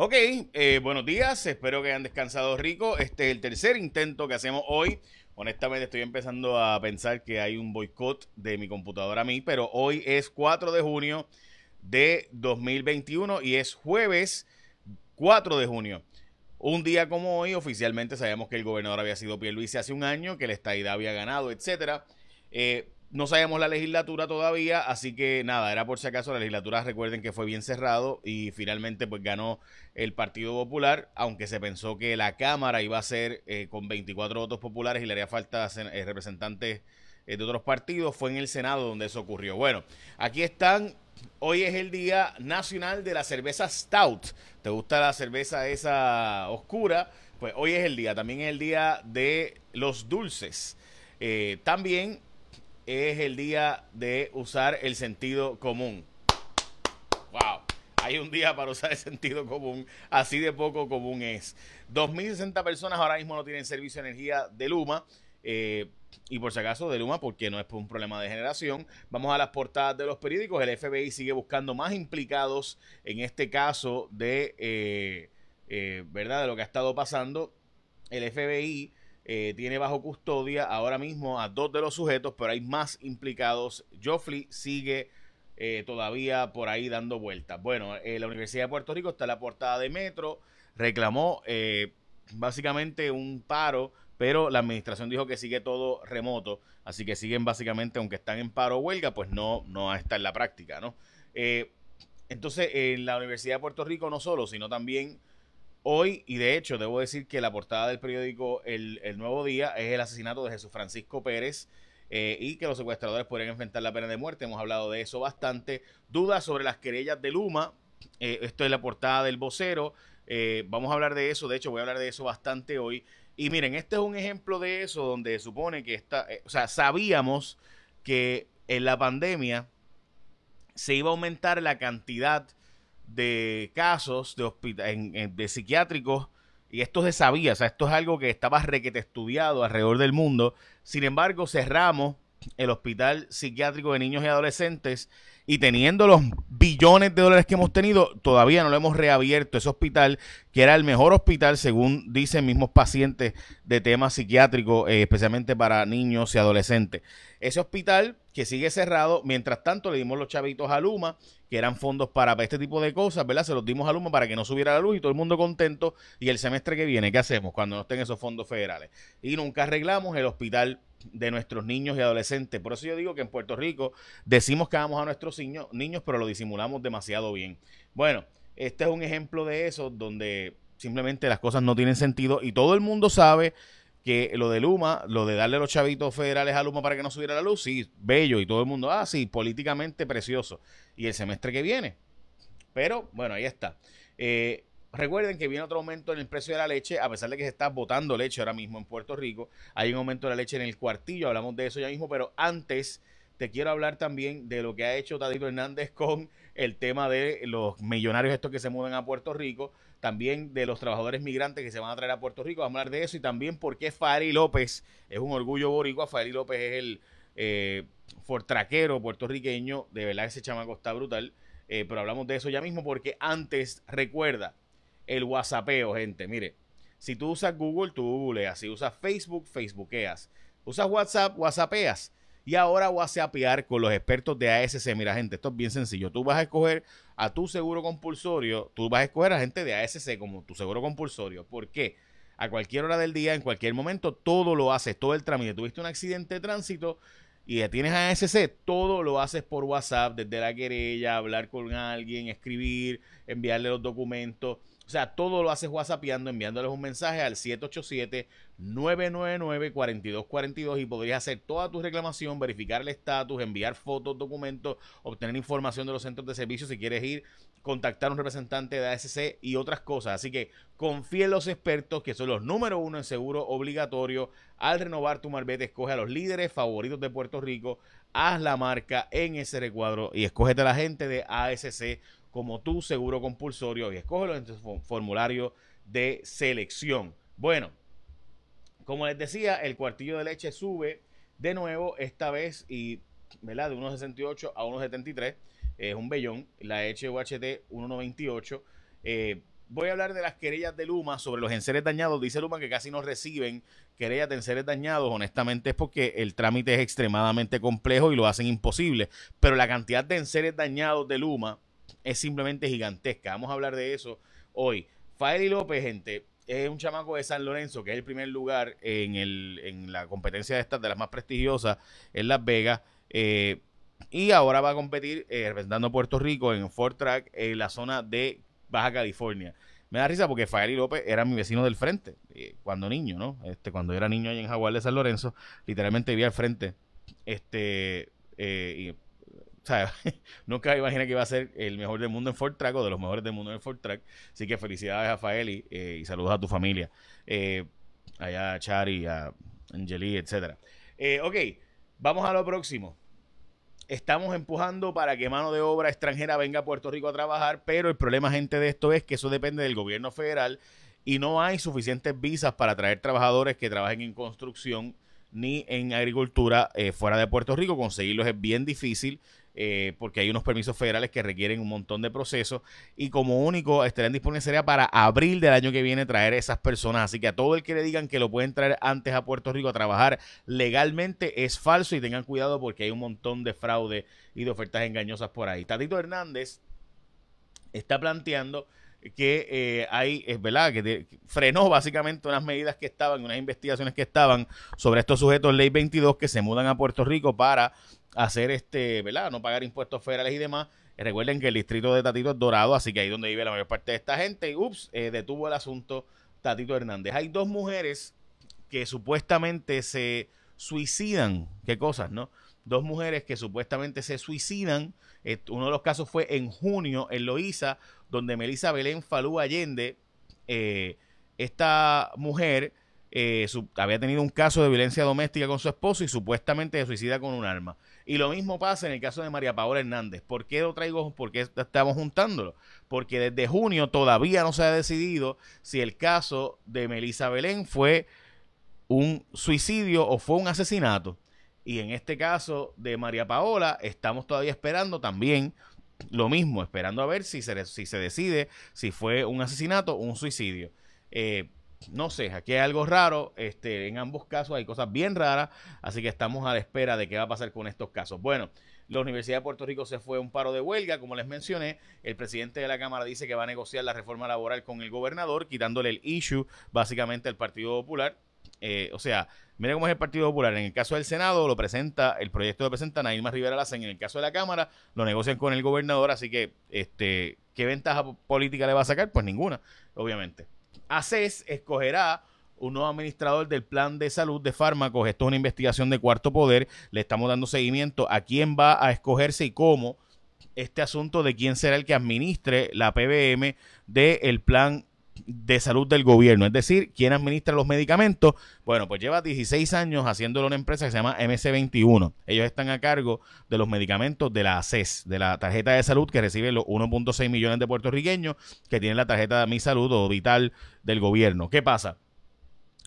Ok, eh, buenos días, espero que hayan descansado rico. Este es el tercer intento que hacemos hoy. Honestamente estoy empezando a pensar que hay un boicot de mi computadora a mí, pero hoy es 4 de junio de 2021 y es jueves 4 de junio. Un día como hoy, oficialmente sabemos que el gobernador había sido Pierluisi hace un año, que el estadidad había ganado, etcétera. Eh, no sabemos la legislatura todavía, así que nada, era por si acaso la legislatura, recuerden que fue bien cerrado y finalmente pues ganó el Partido Popular, aunque se pensó que la Cámara iba a ser eh, con 24 votos populares y le haría falta eh, representantes eh, de otros partidos, fue en el Senado donde eso ocurrió. Bueno, aquí están, hoy es el Día Nacional de la Cerveza Stout, ¿te gusta la cerveza esa oscura? Pues hoy es el día, también es el Día de los Dulces. también es el día de usar el sentido común. Wow. Hay un día para usar el sentido común. Así de poco común es. 2.060 personas ahora mismo no tienen servicio de energía de Luma. Eh, y por si acaso de Luma, porque no es un problema de generación. Vamos a las portadas de los periódicos. El FBI sigue buscando más implicados en este caso de, eh, eh, ¿verdad? De lo que ha estado pasando. El FBI eh, tiene bajo custodia ahora mismo a dos de los sujetos, pero hay más implicados. Joffrey sigue eh, todavía por ahí dando vueltas. Bueno, eh, la Universidad de Puerto Rico está en la portada de Metro, reclamó básicamente un paro, pero la administración dijo que sigue todo remoto, así que siguen básicamente, aunque están en paro o huelga, pues no, no está en la práctica, ¿no? entonces, en la Universidad de Puerto Rico no solo, sino también Hoy, y de hecho, debo decir que la portada del periódico El, Nuevo Día es el asesinato de Jesús Francisco Pérez. Eh, y que los secuestradores podrían enfrentar la pena de muerte. Hemos hablado de eso bastante. Dudas sobre las querellas de Luma. Eh, esto es la portada del vocero. Eh, vamos a hablar de eso. De hecho, voy a hablar de eso bastante hoy. Y miren, este es un ejemplo de eso donde supone que está, o sea, sabíamos que en la pandemia se iba a aumentar la cantidad de casos de, en, de psiquiátricos y esto se sabía, o sea, esto es algo que estaba requete estudiado alrededor del mundo. Sin embargo, cerramos el hospital psiquiátrico de niños y adolescentes y teniendo los billones de dólares que hemos tenido, todavía no lo hemos reabierto ese hospital, que era el mejor hospital, según dicen mismos pacientes de temas psiquiátricos, eh, especialmente para niños y adolescentes. Ese hospital que sigue cerrado, mientras tanto le dimos los chavitos a Luma, que eran fondos para este tipo de cosas, ¿verdad? Se los dimos a Luma para que no subiera la luz y todo el mundo contento. Y el semestre que viene, ¿qué hacemos cuando no estén esos fondos federales? Y nunca arreglamos el hospital de nuestros niños y adolescentes. Por eso yo digo que en Puerto Rico decimos que vamos a nuestros niños, niños, pero lo disimulamos demasiado bien. Bueno, este es un ejemplo de eso, donde simplemente las cosas no tienen sentido y todo el mundo sabe que lo de Luma, lo de darle los chavitos federales a Luma para que no subiera la luz, sí, bello y todo el mundo, ah, sí, políticamente precioso. Y el semestre que viene. Pero bueno, ahí está. Eh, Recuerden que viene otro aumento en el precio de la leche, a pesar de que se está botando leche ahora mismo en Puerto Rico. Hay un aumento de la leche en el cuartillo, hablamos de eso ya mismo, pero antes te quiero hablar también de lo que ha hecho Tadito Hernández con el tema de los millonarios estos que se mudan a Puerto Rico, también de los trabajadores migrantes que se van a traer a Puerto Rico, vamos a hablar de eso y también por qué Fari López es un orgullo boricua, Fari López es el eh, fortraquero puertorriqueño, de verdad ese chamaco está brutal, eh, pero hablamos de eso ya mismo porque antes, recuerda, el WhatsAppeo, gente. Mire, si tú usas Google, tú googleas. Si usas Facebook, Facebookeas. Usas WhatsApp, WhatsAppeas. Y ahora WhatsAppear con los expertos de ASC. Mira, gente, esto es bien sencillo. Tú vas a escoger a tu seguro compulsorio, tú vas a escoger a gente de ASC como tu seguro compulsorio. ¿Por qué? A cualquier hora del día, en cualquier momento, todo lo haces, todo el trámite. Tuviste un accidente de tránsito y tienes ASC, todo lo haces por WhatsApp, desde la querella, hablar con alguien, escribir, enviarle los documentos. O sea, todo lo haces WhatsAppeando, enviándoles un mensaje al 787-999-4242 y podrías hacer toda tu reclamación, verificar el estatus, enviar fotos, documentos, obtener información de los centros de servicio si quieres ir, contactar a un representante de ASC y otras cosas. Así que confía en los expertos que son los número uno en seguro obligatorio. Al renovar tu marbete, escoge a los líderes favoritos de Puerto Rico, haz la marca en ese recuadro y escógete a la gente de ASC como tu seguro compulsorio y escógelo en tu formulario de selección. Bueno, como les decía, el cuartillo de leche sube de nuevo esta vez y, ¿verdad? De 1.68 a 1.73. Es un bellón. La leche UHT 1.98. Eh, voy a hablar de las querellas de Luma sobre los enseres dañados. Dice Luma que casi no reciben querellas de enseres dañados. Honestamente es porque el trámite es extremadamente complejo y lo hacen imposible. Pero la cantidad de enseres dañados de Luma es simplemente gigantesca. Vamos a hablar de eso hoy. Faeli López, gente, es un chamaco de San Lorenzo, que es el primer lugar en, el, en la competencia de estas, de las más prestigiosas, en Las Vegas. Eh, y ahora va a competir eh, representando a Puerto Rico en Ford Track en la zona de Baja California. Me da risa porque Faeli López era mi vecino del frente eh, cuando niño, ¿no? Este, cuando era niño allá en Jaguar de San Lorenzo, literalmente vivía al frente. Este, sea, nunca imaginé que iba a ser el mejor del mundo en Ford Track o de los mejores del mundo en Ford Track. Así que felicidades a Faeli eh, y saludos a tu familia. allá a Chari, a Angeli, etcétera. ok, vamos a lo próximo. Estamos empujando para que mano de obra extranjera venga a Puerto Rico a trabajar, pero el problema, gente, de esto es que eso depende del gobierno federal y no hay suficientes visas para traer trabajadores que trabajen en construcción ni en agricultura eh, fuera de Puerto Rico. Conseguirlos es bien difícil. Eh, porque hay unos permisos federales que requieren un montón de procesos y como único estarían disponibles sería para abril del año que viene traer esas personas. Así que a todo el que le digan que lo pueden traer antes a Puerto Rico a trabajar legalmente es falso y tengan cuidado porque hay un montón de fraude y de ofertas engañosas por ahí. Tatito Hernández está planteando que eh, hay, es verdad, que frenó básicamente unas medidas que estaban, unas investigaciones que estaban sobre estos sujetos ley 22 que se mudan a Puerto Rico para hacer este, ¿verdad? No pagar impuestos federales y demás. Eh, recuerden que el distrito de Tatito es dorado, así que ahí donde vive la mayor parte de esta gente. Y ups, eh, detuvo el asunto Tatito Hernández. Hay dos mujeres que supuestamente se suicidan. ¿Qué cosas, no? Dos mujeres que supuestamente se suicidan. Uno de los casos fue en junio en Loíza, donde Melissa Belén Falú Allende, esta mujer había tenido un caso de violencia doméstica con su esposo y supuestamente se suicida con un arma. Y lo mismo pasa en el caso de María Paola Hernández. ¿Por qué lo traigo? ¿Por qué estamos juntándolo? Porque desde junio todavía no se ha decidido si el caso de Melissa Belén fue un suicidio o fue un asesinato. Y en este caso de María Paola, estamos todavía esperando también lo mismo, esperando a ver si se, si se decide si fue un asesinato o un suicidio. Eh, no sé, aquí hay algo raro. Este, en ambos casos hay cosas bien raras, así que estamos a la espera de qué va a pasar con estos casos. Bueno, la Universidad de Puerto Rico se fue a un paro de huelga, como les mencioné. El presidente de la Cámara dice que va a negociar la reforma laboral con el gobernador, quitándole el issue básicamente al Partido Popular. Eh, o sea, mire cómo es el Partido Popular. En el caso del Senado lo presenta, el proyecto lo presenta Nailma Rivera Lacen. En el caso de la Cámara lo negocian con el gobernador, así que, este, ¿qué ventaja política le va a sacar? Pues ninguna, obviamente. ACES escogerá un nuevo administrador del plan de salud de fármacos. Esto es una investigación de cuarto poder. Le estamos dando seguimiento a quién va a escogerse y cómo este asunto de quién será el que administre la PBM del plan de salud del gobierno, es decir, quién administra los medicamentos. Bueno, pues lleva 16 años haciéndolo una empresa que se llama MC21. Ellos están a cargo de los medicamentos de la ACES, de la tarjeta de salud que recibe los 1.6 millones de puertorriqueños que tienen la tarjeta de Mi Salud o Vital del gobierno. ¿Qué pasa?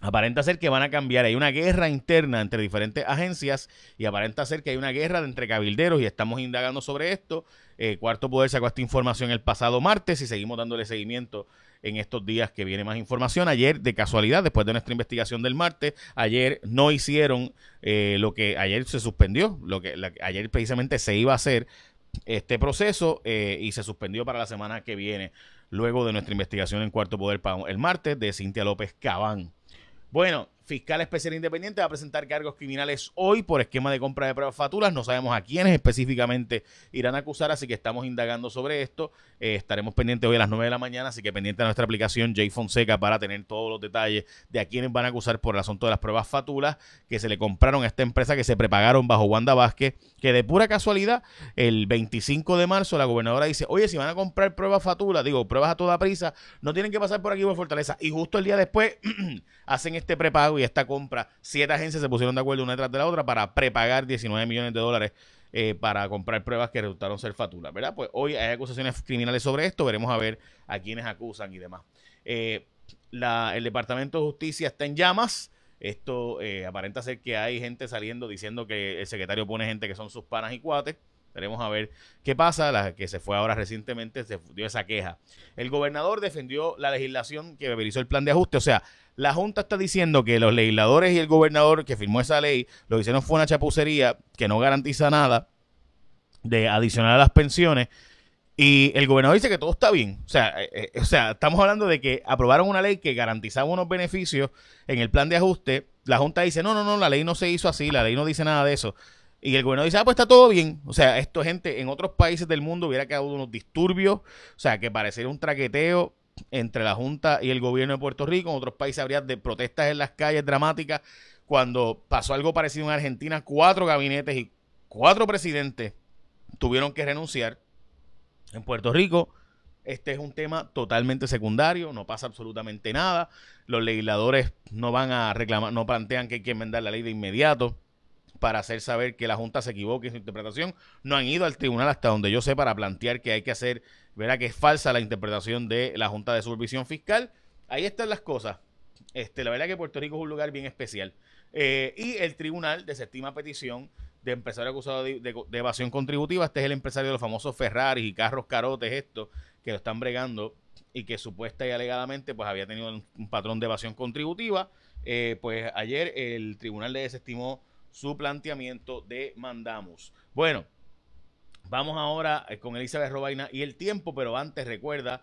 Aparenta ser que van a cambiar. Hay una guerra interna entre diferentes agencias y aparenta ser que hay una guerra entre cabilderos y estamos indagando sobre esto. Eh, Cuarto Poder sacó esta información el pasado martes y seguimos dándole seguimiento en estos días que viene más información. Ayer, de casualidad, después de nuestra investigación del martes, ayer no hicieron eh, lo que ayer se suspendió, lo que ayer precisamente se iba a hacer este proceso eh, y se suspendió para la semana que viene, luego de nuestra investigación en Cuarto Poder el martes de Cintia López Cabán. Bueno, fiscal especial independiente va a presentar cargos criminales hoy por esquema de compra de pruebas fatulas. No sabemos a quiénes específicamente irán a acusar, así que estamos indagando sobre esto. Eh, estaremos pendientes hoy a las 9 de la mañana, así que pendiente de nuestra aplicación J Fonseca para tener todos los detalles de a quiénes van a acusar por el asunto de las pruebas fatulas que se le compraron a esta empresa que se prepagaron bajo Wanda Vázquez, que de pura casualidad, el 25 de marzo la gobernadora dice, oye, si van a comprar pruebas fatulas, digo, pruebas a toda prisa, no tienen que pasar por aquí por Fortaleza. Y justo el día después hacen este prepago esta compra, siete agencias se pusieron de acuerdo una detrás de la otra para prepagar 19 millones de dólares eh, para comprar pruebas que resultaron ser fatulas, ¿verdad? Pues hoy hay acusaciones criminales sobre esto, veremos a ver a quiénes acusan y demás. Eh, el Departamento de Justicia está en llamas. Esto eh, aparenta ser que hay gente saliendo diciendo que el secretario pone gente que son sus panas y cuates. Veremos a ver qué pasa. La que se fue ahora recientemente se dio esa queja. El gobernador defendió la legislación que beberizó el plan de ajuste. O sea, la Junta está diciendo que los legisladores y el gobernador que firmó esa ley lo que hicieron fue una chapucería que no garantiza nada de adicional a las pensiones. Y el gobernador dice que todo está bien. O sea, eh, eh, o sea, estamos hablando de que aprobaron una ley que garantizaba unos beneficios en el plan de ajuste. La Junta dice, no, no, no, la ley no se hizo así, la ley no dice nada de eso. Y el gobernador dice, ah, pues está todo bien. O sea, esto, gente, en otros países del mundo hubiera quedado unos disturbios. O sea, que pareciera un traqueteo entre la Junta y el gobierno de Puerto Rico. En otros países habría de protestas en las calles dramáticas. Cuando pasó algo parecido en Argentina, cuatro gabinetes y cuatro presidentes tuvieron que renunciar. En Puerto Rico, este es un tema totalmente secundario, no pasa absolutamente nada. Los legisladores no van a reclamar, no plantean que hay que la ley de inmediato para hacer saber que la Junta se equivoque en su interpretación. No han ido al tribunal hasta donde yo sé para plantear que hay que hacer, verá que es falsa la interpretación de la Junta de Supervisión Fiscal. Ahí están las cosas. Este, la verdad que Puerto Rico es un lugar bien especial. Eh, y el tribunal desestima petición de empresario acusado de, evasión contributiva. Este es el empresario de los famosos Ferraris y carros carotes, estos, que lo están bregando y que supuesta y alegadamente pues había tenido un, patrón de evasión contributiva. Eh, pues ayer el tribunal le desestimó su planteamiento de mandamos. Bueno, vamos ahora eh, con Elizabeth Robaina y el tiempo, pero antes recuerda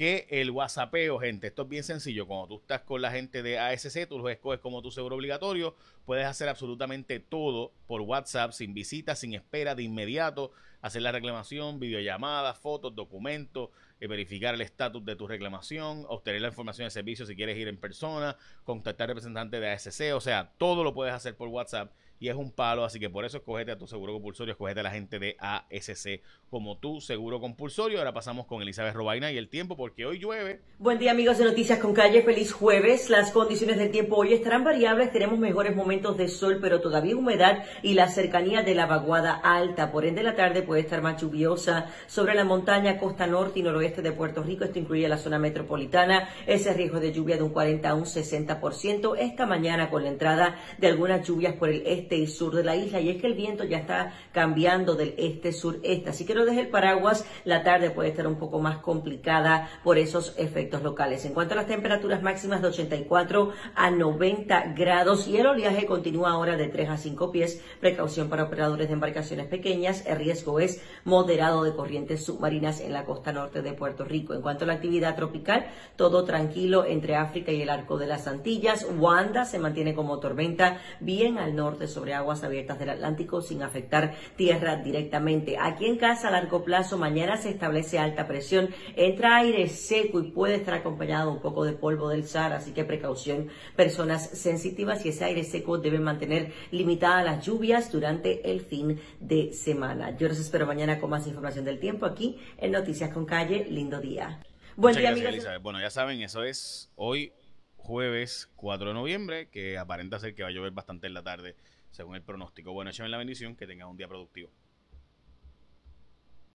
que el WhatsAppeo, gente, esto es bien sencillo. Cuando tú estás con la gente de ASC, tú los escoges como tu seguro obligatorio. Puedes hacer absolutamente todo por WhatsApp, sin visita, sin espera, de inmediato. Hacer la reclamación, videollamadas, fotos, documentos, eh, verificar el estatus de tu reclamación, obtener la información de servicio si quieres ir en persona, contactar representante de ASC. O sea, todo lo puedes hacer por WhatsApp y es un palo, así que por eso escogete a tu seguro compulsorio, escogete a la gente de ASC como tu seguro compulsorio. Ahora pasamos con Elizabeth Robaina y el tiempo porque hoy llueve. Buen día amigos de Noticias con Calle, feliz jueves. Las condiciones del tiempo hoy estarán variables, tenemos mejores momentos de sol, pero todavía humedad y la cercanía de la vaguada alta. Por ende la tarde puede estar más lluviosa sobre la montaña, costa norte y noroeste de Puerto Rico. Esto incluye la zona metropolitana. Ese riesgo de lluvia de un 40 a un 60%. Esta mañana con la entrada de algunas lluvias por el este y sur de la isla y es que el viento ya está cambiando del este-sureste. Así que no deje el paraguas, la tarde puede estar un poco más complicada por esos efectos locales. En cuanto a las temperaturas máximas de 84 a 90 grados y el oleaje continúa ahora de 3 a 5 pies, precaución para operadores de embarcaciones pequeñas, el riesgo es moderado de corrientes submarinas en la costa norte de Puerto Rico. En cuanto a la actividad tropical, todo tranquilo entre África y el arco de las Antillas. Wanda se mantiene como tormenta bien al norte sobre sobre aguas abiertas del Atlántico sin afectar tierra directamente. Aquí en casa a largo plazo mañana se establece alta presión, entra aire seco y puede estar acompañado un poco de polvo del Sahara, así que precaución personas sensitivas y ese aire seco debe mantener limitadas las lluvias durante el fin de semana. Yo los espero mañana con más información del tiempo aquí en Noticias con Calle. Lindo día. Buen día, amigos. Bueno, ya saben, eso es hoy jueves 4 de noviembre, que aparenta ser que va a llover bastante en la tarde según el pronóstico. Bueno, en la bendición, que tengan un día productivo.